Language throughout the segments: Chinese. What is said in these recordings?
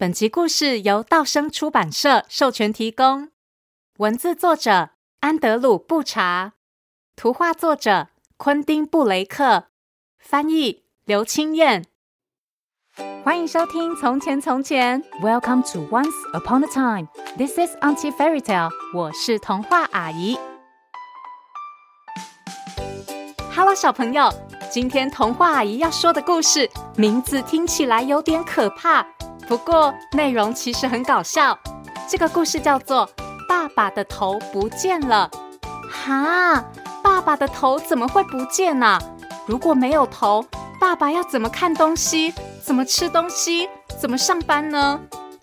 本集故事由道生出版社授权提供，文字作者安德鲁·布查，图画作者昆丁·布雷克，翻译刘清燕。欢迎收听《从前从前》，Welcome to Once Upon a Time。This is Auntie Fairy Tale。我是童话阿姨。Hello，小朋友，今天童话阿姨要说的故事名字听起来有点可怕。不过内容其实很搞笑，这个故事叫做《爸爸的头不见了》。哈，爸爸的头怎么会不见呢？如果没有头，爸爸要怎么看东西？怎么吃东西？怎么上班呢？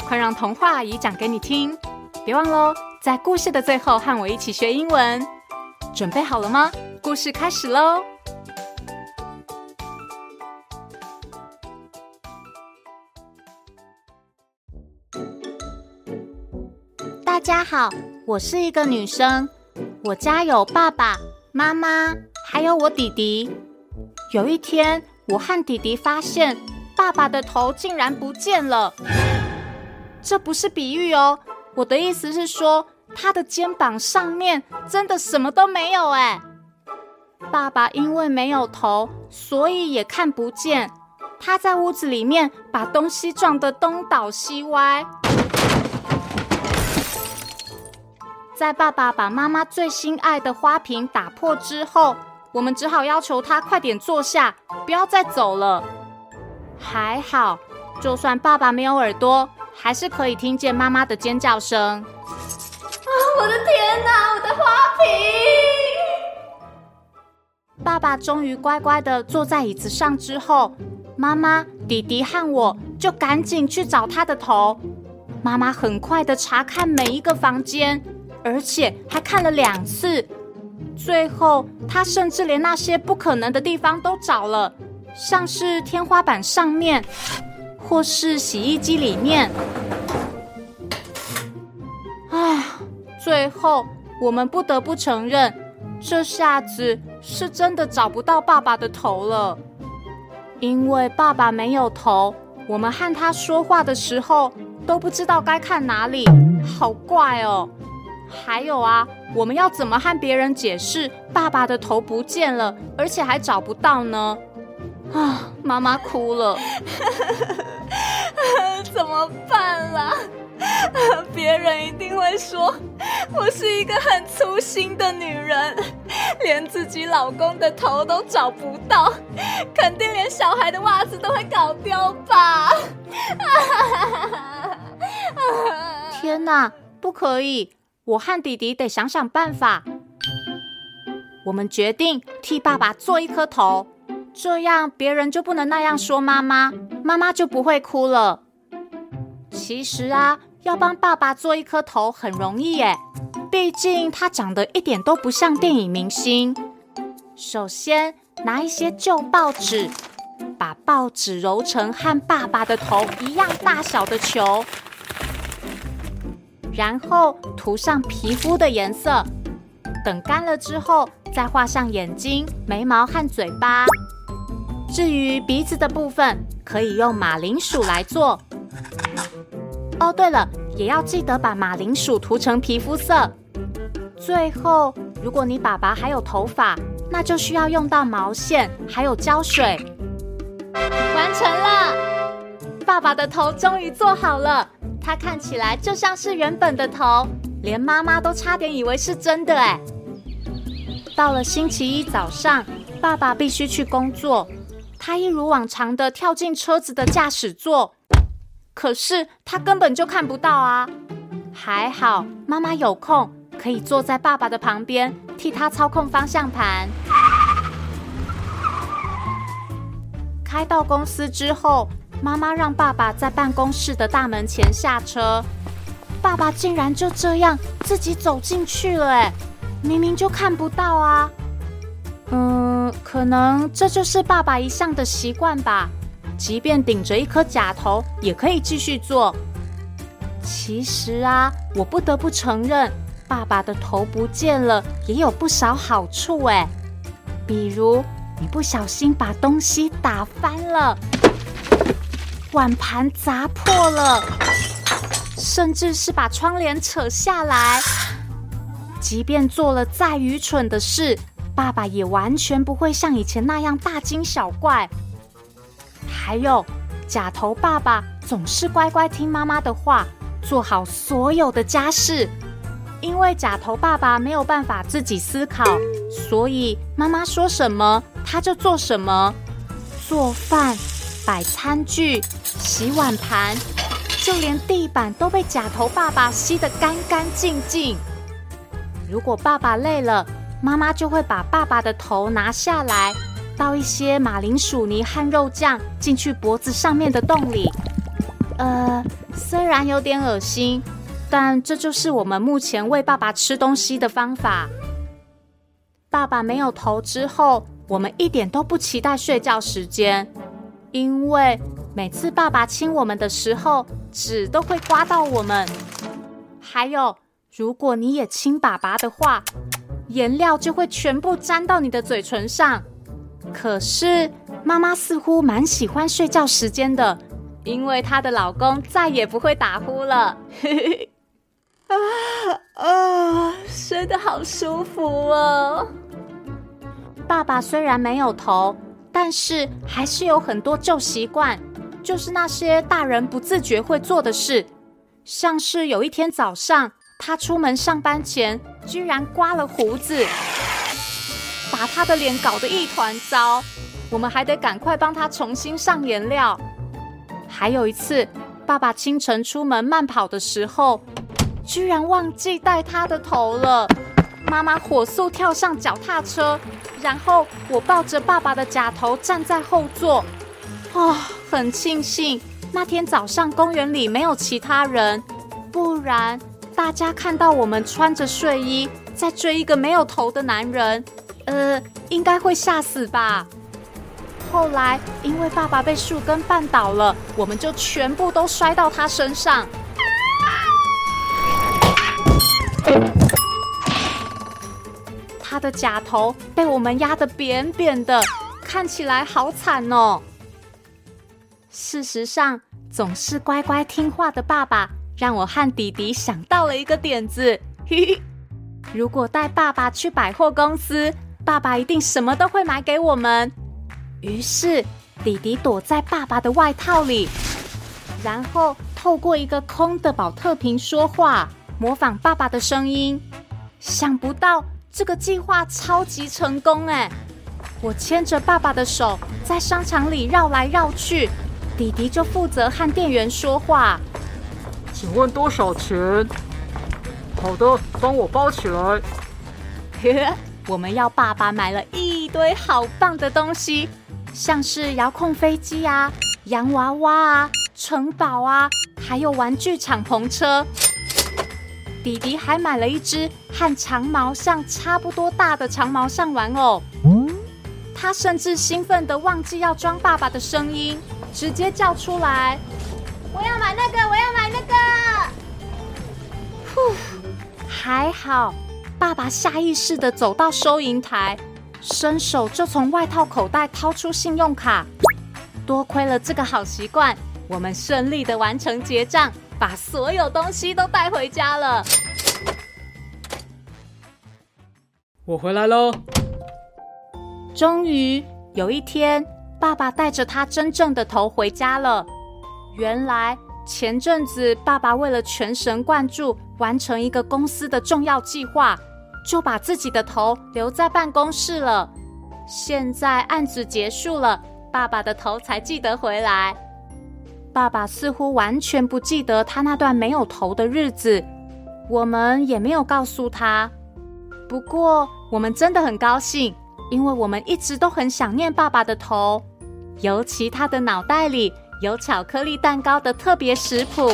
快让童话阿姨讲给你听！别忘喽，在故事的最后和我一起学英文。准备好了吗？故事开始喽！大家好，我是一个女生。我家有爸爸妈妈，还有我弟弟。有一天，我和弟弟发现爸爸的头竟然不见了。这不是比喻哦，我的意思是说，他的肩膀上面真的什么都没有哎。爸爸因为没有头，所以也看不见。他在屋子里面把东西撞得东倒西歪。在爸爸把妈妈最心爱的花瓶打破之后，我们只好要求他快点坐下，不要再走了。还好，就算爸爸没有耳朵，还是可以听见妈妈的尖叫声。啊，我的天哪，我的花瓶！爸爸终于乖乖的坐在椅子上之后，妈妈、弟弟和我就赶紧去找他的头。妈妈很快的查看每一个房间。而且还看了两次，最后他甚至连那些不可能的地方都找了，像是天花板上面，或是洗衣机里面。唉，最后我们不得不承认，这下子是真的找不到爸爸的头了，因为爸爸没有头，我们和他说话的时候都不知道该看哪里，好怪哦。还有啊，我们要怎么和别人解释爸爸的头不见了，而且还找不到呢？啊，妈妈哭了，怎么办啦？别人一定会说我是一个很粗心的女人，连自己老公的头都找不到，肯定连小孩的袜子都会搞丢吧？天哪，不可以！我和弟弟得想想办法。我们决定替爸爸做一颗头，这样别人就不能那样说妈妈，妈妈就不会哭了。其实啊，要帮爸爸做一颗头很容易耶，毕竟他长得一点都不像电影明星。首先拿一些旧报纸，把报纸揉成和爸爸的头一样大小的球。然后涂上皮肤的颜色，等干了之后，再画上眼睛、眉毛和嘴巴。至于鼻子的部分，可以用马铃薯来做。哦，对了，也要记得把马铃薯涂成皮肤色。最后，如果你爸爸还有头发，那就需要用到毛线还有胶水。完成了，爸爸的头终于做好了。它看起来就像是原本的头，连妈妈都差点以为是真的哎。到了星期一早上，爸爸必须去工作，他一如往常的跳进车子的驾驶座，可是他根本就看不到啊。还好妈妈有空，可以坐在爸爸的旁边，替他操控方向盘。开到公司之后。妈妈让爸爸在办公室的大门前下车，爸爸竟然就这样自己走进去了，哎，明明就看不到啊。嗯，可能这就是爸爸一向的习惯吧，即便顶着一颗假头，也可以继续做。其实啊，我不得不承认，爸爸的头不见了也有不少好处，哎，比如你不小心把东西打翻了。碗盘砸破了，甚至是把窗帘扯下来。即便做了再愚蠢的事，爸爸也完全不会像以前那样大惊小怪。还有，假头爸爸总是乖乖听妈妈的话，做好所有的家事。因为假头爸爸没有办法自己思考，所以妈妈说什么他就做什么。做饭、摆餐具、洗碗盘，就连地板都被假头爸爸吸得干干净净。如果爸爸累了，妈妈就会把爸爸的头拿下来，倒一些马铃薯泥和肉酱进去脖子上面的洞里。呃，虽然有点恶心，但这就是我们目前喂爸爸吃东西的方法。爸爸没有头之后，我们一点都不期待睡觉时间，因为每次爸爸亲我们的时候，纸都会刮到我们。还有，如果你也亲爸爸的话，颜料就会全部沾到你的嘴唇上。可是妈妈似乎蛮喜欢睡觉时间的，因为她的老公再也不会打呼了。啊啊，睡得好舒服哦。爸爸虽然没有头，但是还是有很多旧习惯，就是那些大人不自觉会做的事，像是有一天早上。他出门上班前，居然刮了胡子，把他的脸搞得一团糟。我们还得赶快帮他重新上颜料。还有一次，爸爸清晨出门慢跑的时候，居然忘记戴他的头了。妈妈火速跳上脚踏车，然后我抱着爸爸的假头站在后座。哦，很庆幸那天早上公园里没有其他人，不然。大家看到我们穿着睡衣在追一个没有头的男人，呃，应该会吓死吧。后来因为爸爸被树根绊倒了，我们就全部都摔到他身上。他的假头被我们压得扁扁的，看起来好惨哦。事实上，总是乖乖听话的爸爸。让我和弟弟想到了一个点子，如果带爸爸去百货公司，爸爸一定什么都会买给我们。于是弟弟躲在爸爸的外套里，然后透过一个空的宝特瓶说话，模仿爸爸的声音。想不到这个计划超级成功哎！我牵着爸爸的手在商场里绕来绕去，弟弟就负责和店员说话。请问多少钱？好的，帮我包起来。呵，我们要爸爸买了一堆好棒的东西，像是遥控飞机啊、洋娃娃啊、城堡啊，还有玩具敞篷车。弟弟还买了一只和长毛象差不多大的长毛象玩偶。他甚至兴奋的忘记要装爸爸的声音，直接叫出来。我要买那个，我要买那个。呼，还好，爸爸下意识的走到收银台，伸手就从外套口袋掏出信用卡。多亏了这个好习惯，我们顺利的完成结账，把所有东西都带回家了。我回来喽。终于有一天，爸爸带着他真正的头回家了。原来前阵子爸爸为了全神贯注完成一个公司的重要计划，就把自己的头留在办公室了。现在案子结束了，爸爸的头才记得回来。爸爸似乎完全不记得他那段没有头的日子，我们也没有告诉他。不过我们真的很高兴，因为我们一直都很想念爸爸的头，尤其他的脑袋里。有巧克力蛋糕的特别食谱，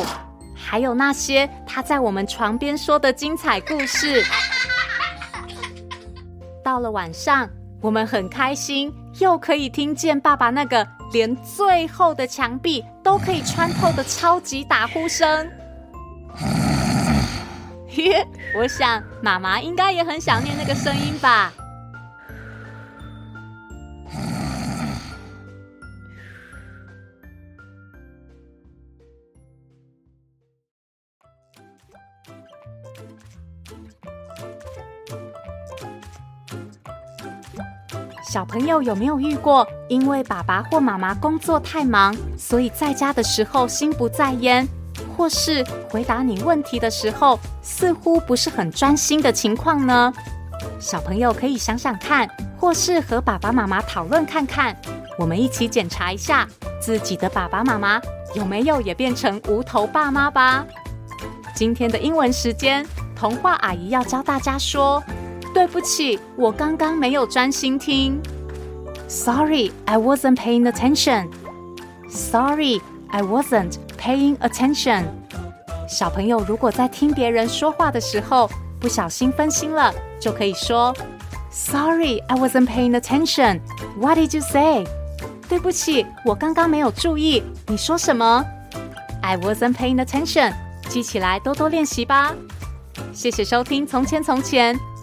还有那些他在我们床边说的精彩故事。到了晚上，我们很开心，又可以听见爸爸那个连最后的墙壁都可以穿透的超级打呼声。嘿，我想妈妈应该也很想念那个声音吧。小朋友有没有遇过，因为爸爸或妈妈工作太忙，所以在家的时候心不在焉，或是回答你问题的时候似乎不是很专心的情况呢？小朋友可以想想看，或是和爸爸妈妈讨论看看。我们一起检查一下自己的爸爸妈妈有没有也变成无头爸妈吧。今天的英文时间，童话阿姨要教大家说：“对不起，我刚刚没有专心听。” Sorry, I wasn't paying attention. Sorry, I wasn't paying attention. 小朋友如果在听别人说话的时候不小心分心了，就可以说：“Sorry, I wasn't paying attention. What did you say?” 对不起，我刚刚没有注意。你说什么？I wasn't paying attention。记起来，多多练习吧。谢谢收听《从前从前》